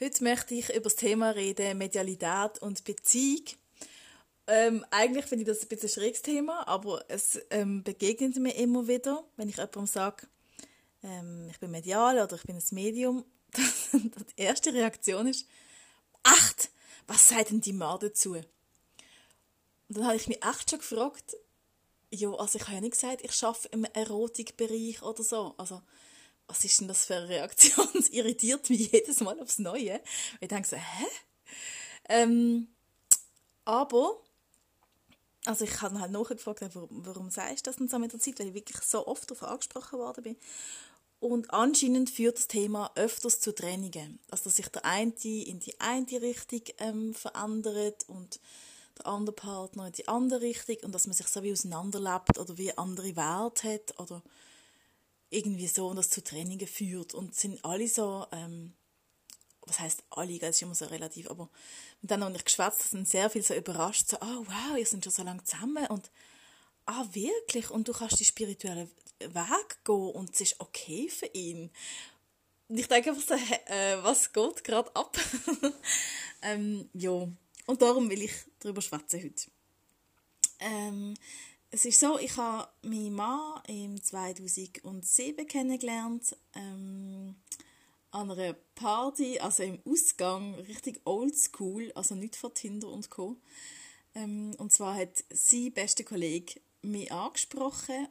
Heute möchte ich über das Thema reden, Medialität und Beziehung. Ähm, eigentlich finde ich das ein bisschen ein schräges Thema, aber es ähm, begegnet mir immer wieder, wenn ich jemandem sage, ähm, ich bin medial oder ich bin ein Medium. die erste Reaktion ist, acht, was sagt denn die Mann dazu? Und dann habe ich mich echt schon gefragt, ja, also ich habe ja nicht gesagt, ich arbeite im Erotikbereich oder so. Also was ist denn das für eine Reaktion? Es irritiert mich jedes Mal aufs Neue. Ich denke so, hä? Ähm, aber, also ich habe halt nachgefragt, warum, warum sagst du das denn so mit der Zeit, weil ich wirklich so oft darauf angesprochen worden bin. Und anscheinend führt das Thema öfters zu Trennungen. Also, dass sich der eine in die eine Richtung ähm, verändert und der andere Partner in die andere Richtung und dass man sich so wie auseinanderlebt oder wie andere Werte hat oder irgendwie so und das zu Trainingen führt und sind alle so, ähm, was heißt alle, das ist immer so relativ, aber dann habe ich geschwätzt, sind sehr viele so überrascht, so, oh wow, ihr seid schon so lange zusammen und ah wirklich und du kannst die spirituellen Weg gehen und es ist okay für ihn. Und ich denke einfach so, äh, was geht gerade ab? ähm, ja, und darum will ich darüber schwätzen heute. Ähm, es ist so, ich habe meinen Mann im 2007 kennengelernt, ähm, an einer Party, also im Ausgang, richtig oldschool, also nicht von Tinder und Co. Ähm, und zwar hat sein bester Kollege mich angesprochen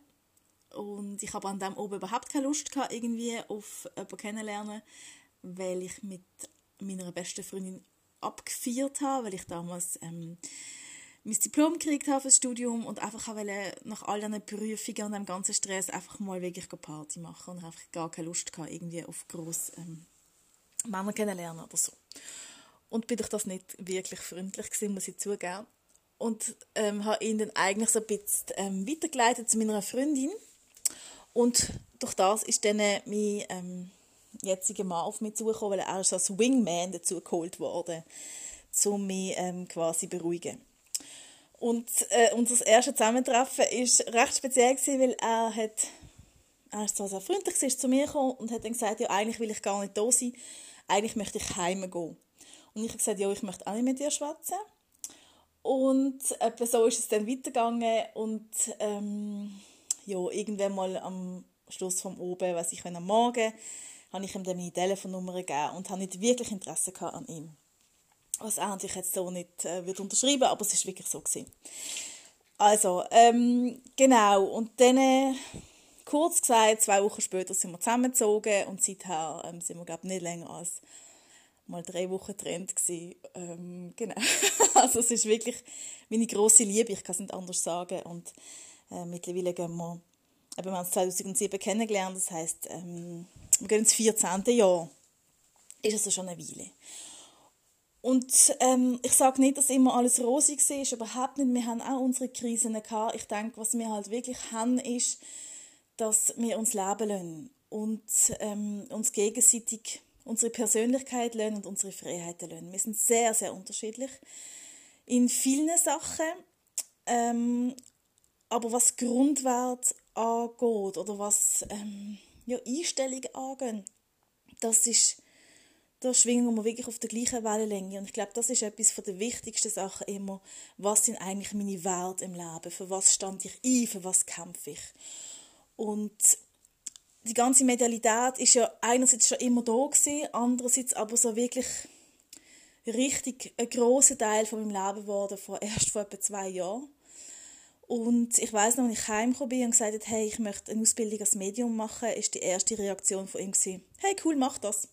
und ich habe an dem oben überhaupt keine Lust gehabt, irgendwie auf jemanden kennenlernen, weil ich mit meiner besten Freundin abgefeiert habe, weil ich damals ähm, mein Diplom gekriegt habe fürs Studium und einfach wollte nach all diesen Prüfungen und dem ganzen Stress einfach mal wirklich Party machen und einfach gar keine Lust gehabt, irgendwie auf gross ähm, Männer kennenlernen oder so. Und bin durch das nicht wirklich freundlich gewesen, muss ich zugeben. Und ähm, habe ihn dann eigentlich so ein bisschen ähm, weitergeleitet zu meiner Freundin. Und durch das ist dann mein ähm, jetziger Mann auf mich zugekommen, weil er ist als Wingman dazu geholt worden, um mich ähm, quasi beruhigen. Und äh, unser erstes Zusammentreffen war recht speziell, gewesen, weil er hat er ist zwar sehr freundlich ist zu mir gekommen und hat dann gesagt, ja, eigentlich will ich gar nicht da sein, eigentlich möchte ich heim gehen. Und ich habe gesagt, ja, ich möchte auch nicht mit dir schwätzen. Und etwa so ist es dann weitergegangen und ähm, ja, irgendwann mal am Schluss vom Oben, was ich am Morgen, habe ich ihm dann meine Telefonnummer gegeben und habe nicht wirklich Interesse an ihm was er natürlich jetzt so nicht äh, wird unterschreiben, aber es ist wirklich so gewesen. Also, ähm, genau, und dann, äh, kurz gesagt, zwei Wochen später sind wir zusammengezogen und seither ähm, sind wir, glaube nicht länger als mal drei Wochen getrennt. Ähm, genau, also es ist wirklich meine große Liebe, ich kann es nicht anders sagen und äh, mittlerweile gehen wir, eben, wir haben uns 2007 kennengelernt, das heisst, ähm, wir gehen ins 14. Jahr. Ist also schon eine Weile. Und ähm, ich sage nicht, dass immer alles rosig ist, überhaupt nicht. Wir haben auch unsere Krisen gehabt. Ich denke, was wir halt wirklich haben, ist, dass wir uns leben lassen und ähm, uns gegenseitig unsere Persönlichkeit lernen und unsere Freiheiten lernen. Wir sind sehr, sehr unterschiedlich in vielen Sachen. Ähm, aber was Grundwert angeht oder was ähm, ja, Einstellungen angeht, das ist da schwingen wir wirklich auf der gleichen Wellenlänge. Und ich glaube, das ist etwas von der wichtigsten Sachen immer. Was sind eigentlich meine Werte im Leben? Für was stand ich ein? Für was kämpfe ich? Und die ganze Medialität ist ja einerseits schon immer da gewesen, andererseits aber so wirklich richtig ein großer Teil von meinem Leben geworden, vor, erst vor etwa zwei Jahren. Und ich weiß noch, als ich heimgekommen bin und gesagt habe, hey, ich möchte eine Ausbildung als Medium machen, ist die erste Reaktion von ihm gewesen, hey, cool, mach das.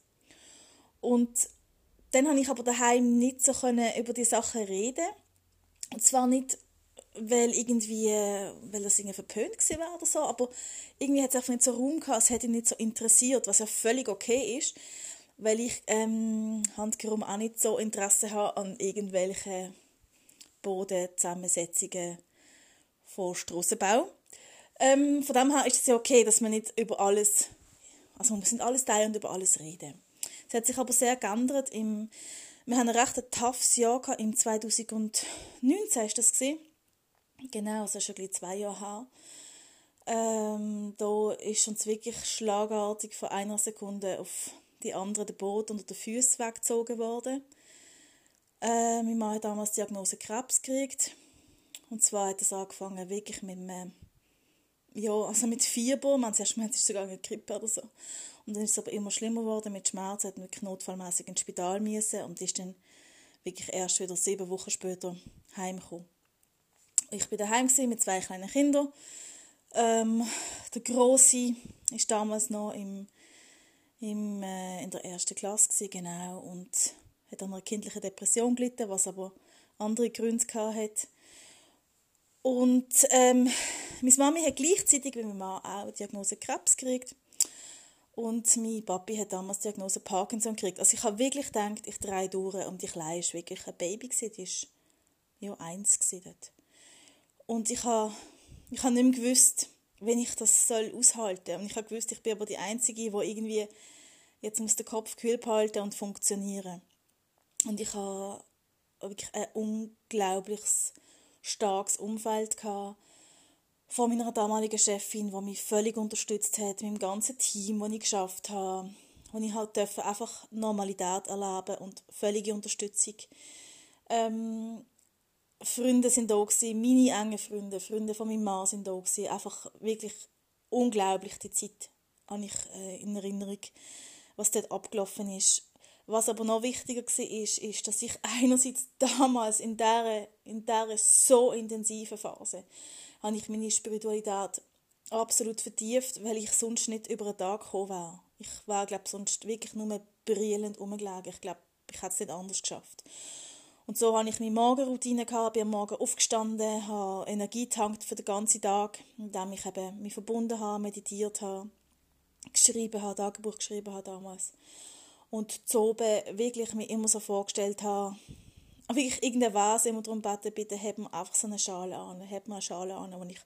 Und dann habe ich aber daheim nicht so können über die Sachen reden. Und zwar nicht, weil irgendwie, weil das irgendwie verpönt war oder so, aber irgendwie hat es einfach nicht so Raum gehabt, es hätte ihn nicht so interessiert, was ja völlig okay ist, weil ich ähm, handkehrum auch nicht so Interesse habe an irgendwelchen Bodenzusammensetzungen von Strassenbau. Ähm, von dem her ist es ja okay, dass man nicht über alles, also wir sind alles teilen und über alles reden. Es hat sich aber sehr geändert. Im, wir haben ein recht toughes Jahr gehabt, im 2019 ist das gesehen. Genau, ist schon zwei Jahre her. Ähm, da ist uns wirklich schlagartig von einer Sekunde auf die andere der Boot unter den Füßen weggezogen worden. Äh, mein Mann hat damals die Diagnose Krebs gekriegt. Und zwar hat es angefangen wirklich mit einem, ja, also mit Fieber. Man erst es sogar eine Grippe oder so. Und dann ist es aber immer schlimmer geworden mit Schmerzen, hat wirklich notfallmäßig ins Spital müssen und ist dann wirklich erst wieder sieben Wochen später heimgekommen. Ich bin daheim mit zwei kleinen Kindern. Ähm, der Große ist damals noch im, im, äh, in der ersten Klasse gewesen, genau und hat an einer kindlichen Depression gelitten, was aber andere Gründe hatte. Und ähm, meine Mami hat gleichzeitig wie mein Mann auch die Diagnose Krebs gekriegt. Und mein Papi hat damals die Diagnose Parkinson gekriegt. Also ich habe wirklich gedacht, ich drehe durch und die Kleine war wirklich ein Baby. Gewesen. Die war ja eins dort. Und ich habe, ich habe nicht mehr gewusst, wenn ich das soll aushalten soll. Und ich habe gewusst, ich bin aber die Einzige, die irgendwie jetzt muss den Kopf kühl behalten und funktionieren. Und ich habe wirklich ein unglaubliches, starkes Umfeld gehabt von meiner damaligen Chefin, die mich völlig unterstützt hat, mit dem ganzen Team, das ich geschafft habe, wo ich halt einfach Normalität erleben und völlige Unterstützung. Ähm, Freunde sind da gewesen, meine engen Freunde, Freunde von meinem Mann sind da gewesen. Einfach wirklich unglaublich die Zeit habe ich äh, in Erinnerung, was dort abgelaufen ist. Was aber noch wichtiger war, ist, ist, dass ich einerseits damals in dieser, in dieser so intensiven Phase habe ich meine Spiritualität absolut vertieft, weil ich sonst nicht über einen Tag gekommen wäre. Ich wäre, glaube sonst wirklich nur brillend rumgelegen. Ich glaube, ich hätte es nicht anders geschafft. Und so habe ich meine Morgenroutine gehabt, bin am Morgen aufgestanden, habe Energie getankt für den ganzen Tag, indem ich eben mich verbunden habe, meditiert habe, geschrieben habe, Tagebuch geschrieben habe damals. Und zu oben wirklich mir immer so vorgestellt habe, wirklich irgendein Vase immer darum beten, bitte heb mir einfach so eine Schale an, heb mir eine Schale an, wo ich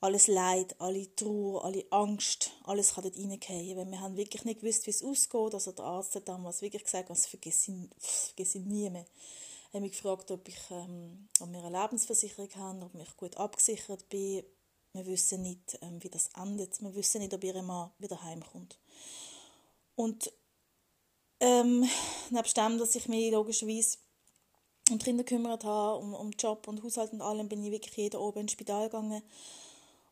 alles Leid, alle Trauer, alle Angst, alles kann dort reingehen. Weil wir haben wirklich nicht gewusst, wie es ausgeht. Also der Arzt hat damals wirklich gesagt, das vergesse ich nie mehr. Er hat mich gefragt, ob, ich, ähm, ob wir eine Lebensversicherung haben, ob ich gut abgesichert bin. Wir wissen nicht, ähm, wie das endet. Wir wissen nicht, ob ihr Mann wieder heimkommt. Und ähm, nebst dem, dass ich mich logischerweise um Kinder gekümmert habe, um, um Job und Haushalt und allem, bin ich wirklich jeden oben ins Spital gegangen.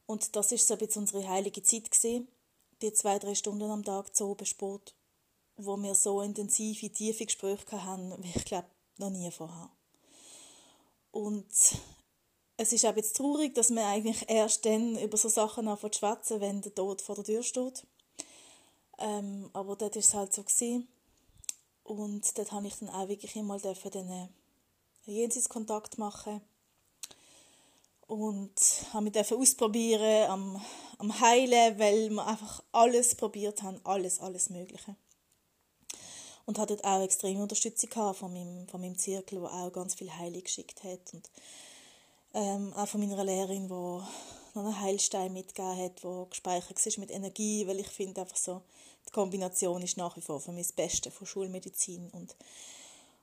Und das ist so ein bisschen unsere heilige Zeit gewesen. Die zwei, drei Stunden am Tag zu oben Sport, wo wir so intensive, tiefe Gespräche hatten, wie ich glaube, noch nie vorher. Und es ist auch jetzt traurig, dass man eigentlich erst dann über so Sachen anfangen zu schwätzen, wenn der Tod vor der Tür steht. Ähm, aber war es halt so. Gewesen. Und dort habe ich dann auch wirklich einmal diesen Jenseitskontakt machen und habe mich ausprobieren am, am Heilen, weil wir einfach alles probiert haben, alles, alles Mögliche. Und hatte dort auch extreme Unterstützung von meinem, von meinem Zirkel, der auch ganz viel Heilung geschickt hat. Und ähm, auch von meiner Lehrerin, die noch einen Heilstein mitgegeben hat, der gespeichert ist mit Energie, weil ich finde einfach so, die Kombination ist nach wie vor für mich das Beste von Schulmedizin und,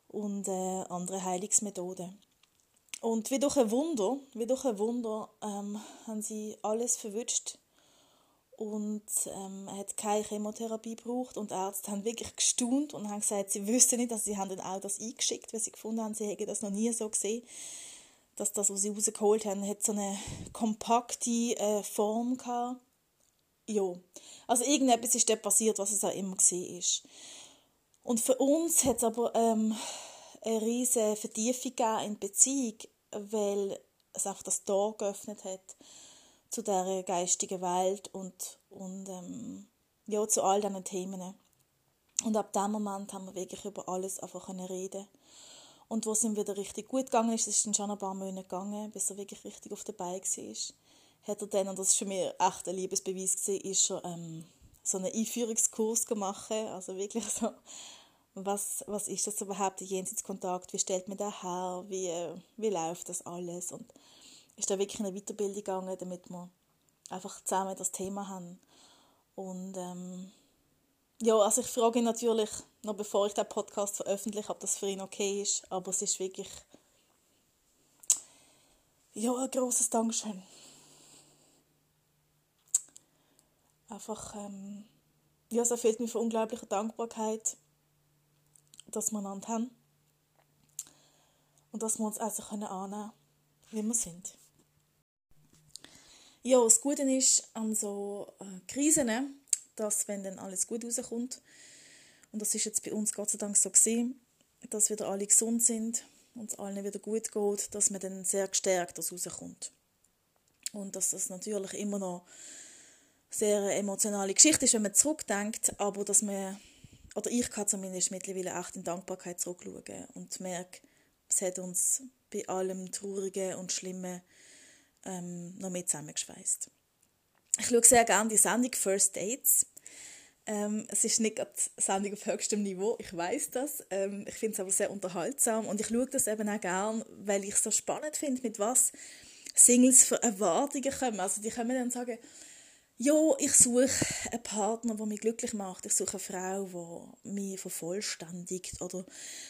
und äh, andere Heilungsmethoden. Und wie durch ein Wunder, wie durch ein Wunder ähm, haben sie alles verwünscht und ähm, hat keine Chemotherapie gebraucht und die Ärzte haben wirklich gestaunt und haben gesagt, sie wüssten nicht, dass sie haben dann auch das eingeschickt, weil sie gefunden haben, sie hätten das noch nie so gesehen, dass das, was sie rausgeholt haben, hat so eine kompakte äh, Form gehabt. Ja, also irgendetwas ist dort passiert, was es auch immer ist. Und für uns hat es aber ähm, eine riesige Vertiefung in die Beziehung, weil es einfach das Tor geöffnet hat zu der geistigen Welt und, und ähm, ja, zu all diesen Themen. Und ab dem Moment haben wir wirklich über alles einfach reden Und wo es ihm wieder richtig gut gegangen ist, es ist dann schon ein paar Monate gegangen, bis er wirklich richtig auf der Beine war, hat er dann, und das war für mich echt ein Liebesbeweis, gewesen, ist er ähm, so einen Einführungskurs gemacht, also wirklich so was, was ist das überhaupt, der Jenseitskontakt, wie stellt man das her, wie, wie läuft das alles? Und ist da wirklich eine Weiterbildung gegangen, damit wir einfach zusammen das Thema haben. Und ähm, ja, also ich frage ihn natürlich, noch bevor ich den Podcast veröffentliche, ob das für ihn okay ist, aber es ist wirklich ja, ein großes Dankeschön. Einfach, ähm, ja, es erfüllt mich von unglaublicher Dankbarkeit, dass wir einander haben und dass wir uns also können annehmen wie wir sind. Ja, das Gute ist an so äh, Krisen, dass wenn dann alles gut rauskommt, und das ist jetzt bei uns Gott sei Dank so gesehen, dass wieder alle gesund sind und es allen wieder gut geht, dass man dann sehr gestärkt rauskommt. Und dass das natürlich immer noch sehr emotionale Geschichte ist, wenn man zurückdenkt, aber dass man, oder ich kann zumindest mittlerweile echt in Dankbarkeit zurückschauen und merke, es hat uns bei allem Traurigen und Schlimmen ähm, noch mehr zusammengeschweißt. Ich schaue sehr gerne die Sendung First Dates. Ähm, es ist nicht eine Sendung auf höchstem Niveau, ich weiß das. Ähm, ich finde es aber sehr unterhaltsam und ich schaue das eben auch gerne, weil ich es so spannend finde, mit was Singles für Erwartungen kommen. Also die können dann sagen, ja, ich suche einen Partner, der mich glücklich macht. Ich suche eine Frau, die mich vervollständigt oder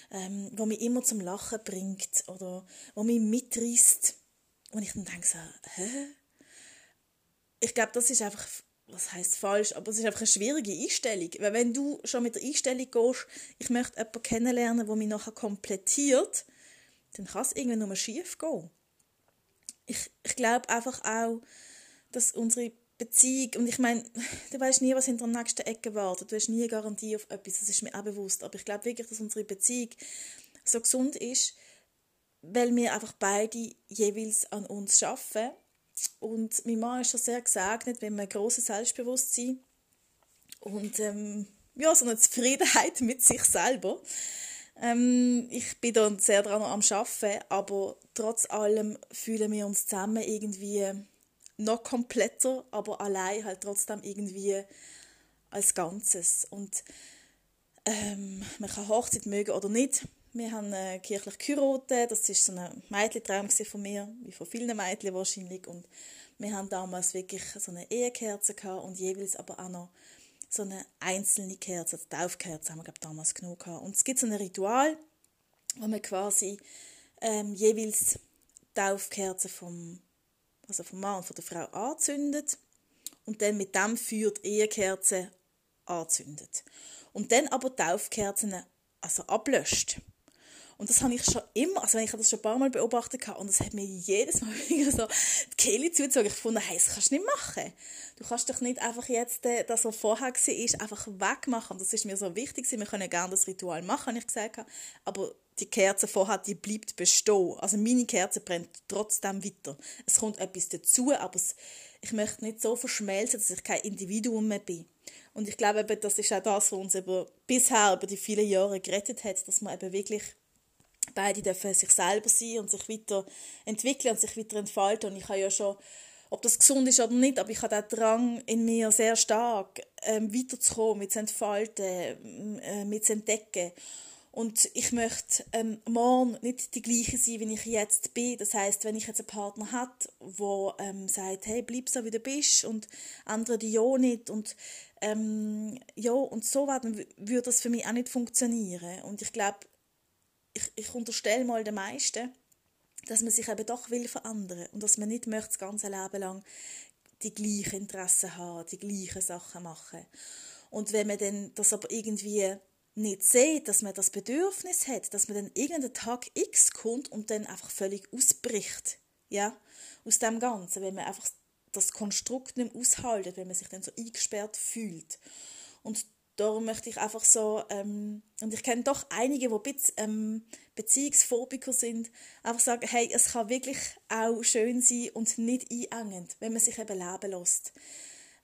ähm, die mich immer zum Lachen bringt oder die mich mitreißt. Und ich dann denke so, hä? Ich glaube, das ist einfach, was heißt falsch, aber es ist einfach eine schwierige Einstellung. Weil wenn du schon mit der Einstellung gehst, ich möchte jemanden kennenlernen, der mich nachher komplettiert, dann kann es irgendwann nur schief gehen. Ich, ich glaube einfach auch, dass unsere Beziehung, und ich meine, du weißt nie, was hinter der nächsten Ecke wartet, du hast nie eine Garantie auf etwas, das ist mir auch bewusst, aber ich glaube wirklich, dass unsere Beziehung so gesund ist, weil wir einfach beide jeweils an uns arbeiten. Und mein Mann ist schon sehr gesegnet, wenn man ein grosses Selbstbewusstsein und ähm, ja, so eine Zufriedenheit mit sich selber. Ähm, ich bin da sehr daran am Arbeiten, aber trotz allem fühlen wir uns zusammen irgendwie noch kompletter, aber allein halt trotzdem irgendwie als Ganzes. Und ähm, man kann Hochzeit mögen oder nicht, wir haben äh, kirchlich geheiratet, das war so ein Mädchentraum von mir, wie von vielen Mädchen wahrscheinlich. Und wir haben damals wirklich so eine Ehekerze gehabt und jeweils aber auch noch so eine einzelne Kerze, also Taufkerze haben wir glaub, damals genug gehabt. Und es gibt so ein Ritual, wo man quasi ähm, jeweils Taufkerze vom, also vom Mann und von der Frau anzündet und dann mit dem Feuer die Ehekerze anzündet. Und dann aber Taufkerzen also ablöscht. Und das habe ich schon immer, also ich habe das schon ein paar Mal beobachtet und es hat mir jedes Mal wieder so die Kehle zugezogen. Ich fand, hey, das kannst du nicht machen. Du kannst doch nicht einfach jetzt äh, das, was vorher war, einfach wegmachen. Das ist mir so wichtig. Wir können gerne das Ritual machen, habe ich gesagt. Aber die Kerze vorher, die bleibt bestehen. Also meine Kerze brennt trotzdem weiter. Es kommt etwas dazu, aber es, ich möchte nicht so verschmelzen, dass ich kein Individuum mehr bin. Und ich glaube, eben, das ist auch das, was uns über, bisher über die vielen Jahre gerettet hat, dass man eben wirklich beide dürfen sich selber sein und sich weiterentwickeln und sich weiter entfalten. Und ich habe ja schon, ob das gesund ist oder nicht, aber ich habe den Drang in mir sehr stark, ähm, weiterzukommen, mit zu entfalten, äh, mit zu entdecken. Und ich möchte ähm, morgen nicht die gleiche sein, wie ich jetzt bin. Das heißt, wenn ich jetzt einen Partner habe, der ähm, sagt, hey, bleib so, wie du bist und andere die ja nicht und ähm, ja, und so dann würde das für mich auch nicht funktionieren. Und ich glaube, ich, ich unterstelle mal den meisten, dass man sich eben doch will verändern und dass man nicht möchte das ganze Leben lang die gleichen Interessen haben, die gleichen Sachen machen. Und wenn man dann das aber irgendwie nicht sieht, dass man das Bedürfnis hat, dass man dann irgendeinen Tag X kommt und dann einfach völlig ausbricht, ja, aus dem Ganzen, wenn man einfach das Konstrukt nicht mehr aushaltet, wenn man sich dann so eingesperrt fühlt. Und Darum möchte ich einfach so, ähm, und ich kenne doch einige, die Bez ähm, Beziehungsphobiker sind, einfach sagen, hey, es kann wirklich auch schön sein und nicht einengend, wenn man sich eben leben lässt.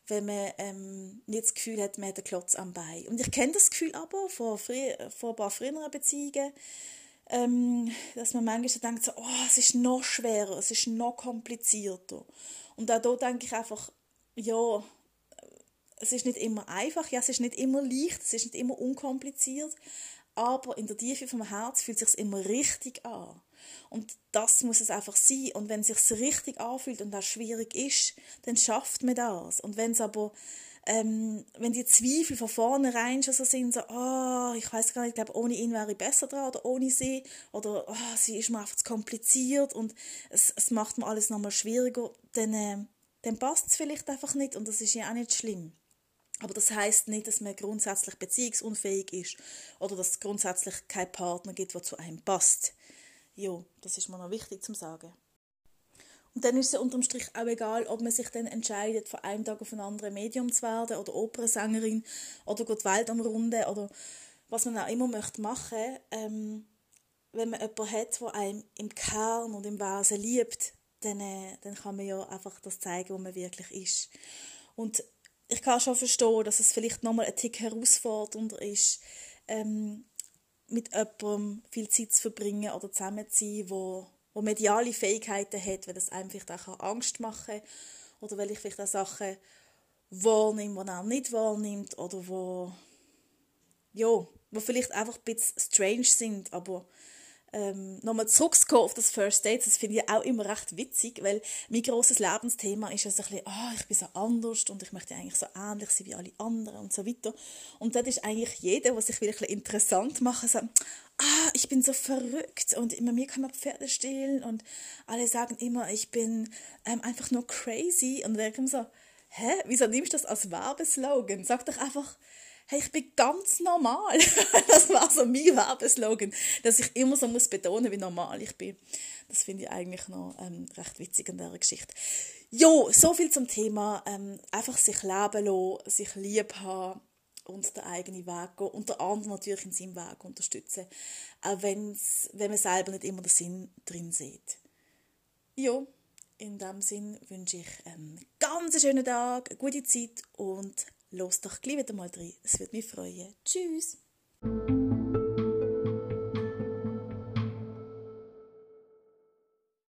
Wenn man ähm, nicht das Gefühl hat, man hat einen Klotz am Bein. Und ich kenne das Gefühl aber von, von ein paar früheren Beziehungen, ähm, dass man manchmal denkt, so, oh, es ist noch schwerer, es ist noch komplizierter. Und auch da denke ich einfach, ja, es ist nicht immer einfach, ja, es ist nicht immer leicht, es ist nicht immer unkompliziert, aber in der Tiefe vom Herz fühlt es sich immer richtig an. Und das muss es einfach sein. Und wenn es sich richtig anfühlt und das schwierig ist, dann schafft man das. Und wenn es aber ähm, wenn die Zweifel von vornherein schon so sind, so, oh, ich weiß gar nicht, ich glaube, ohne ihn wäre ich besser dran oder ohne sie, oder oh, sie ist mir einfach zu kompliziert und es, es macht mir alles nochmal schwieriger, dann, äh, dann passt es vielleicht einfach nicht und das ist ja auch nicht schlimm. Aber das heißt nicht, dass man grundsätzlich beziehungsunfähig ist oder dass es grundsätzlich keinen Partner gibt, der zu einem passt. Ja, das ist mir noch wichtig zu sagen. Und dann ist es unterm Strich auch egal, ob man sich dann entscheidet, von einem Tag auf einen anderen Medium zu werden oder Opernsängerin oder die Welt am Runden oder was man auch immer möchte machen. Ähm, wenn man jemanden hat, der einem im Kern und im Wesen liebt, dann, äh, dann kann man ja einfach das zeigen, wo man wirklich ist. Und ich kann schon verstehen, dass es vielleicht nochmal ein Tick herausfordernder ist, ähm, mit jemandem viel Zeit zu verbringen oder zusammen zu sein, wo, wo mediale Fähigkeiten hat, weil das einem vielleicht auch Angst machen kann oder weil ich vielleicht auch Sachen wahrnehme, die er nicht wahrnimmt oder wo, ja, wo vielleicht einfach ein bisschen strange sind, aber ähm, nochmal zurückzukommen auf das First Date, das finde ich auch immer recht witzig, weil mein grosses Lebensthema ist ja so ein bisschen, oh, ich bin so anders und ich möchte eigentlich so ähnlich sein wie alle anderen und so weiter. Und das ist eigentlich jeder, was sich wirklich interessant macht, so, ah, ich bin so verrückt und immer mir kann man Pferde stehlen und alle sagen immer, ich bin ähm, einfach nur crazy und dann kommt so, hä, wieso nimmst du das als Werbeslogan? Sag doch einfach, hey, ich bin ganz normal. das war so mein Werbeslogan, dass ich immer so muss betonen, wie normal ich bin. Das finde ich eigentlich noch ähm, recht witzig an dieser Geschichte. Jo, so viel zum Thema ähm, einfach sich leben lassen, sich lieb haben und den eigenen Weg gehen. Unter anderem natürlich in seinem Weg unterstützen, auch wenn's, wenn man selber nicht immer den Sinn drin sieht. Jo, in diesem Sinn wünsche ich einen ganz schönen Tag, eine gute Zeit und los doch gleich wieder mal rein. Es würde mich freuen. Tschüss!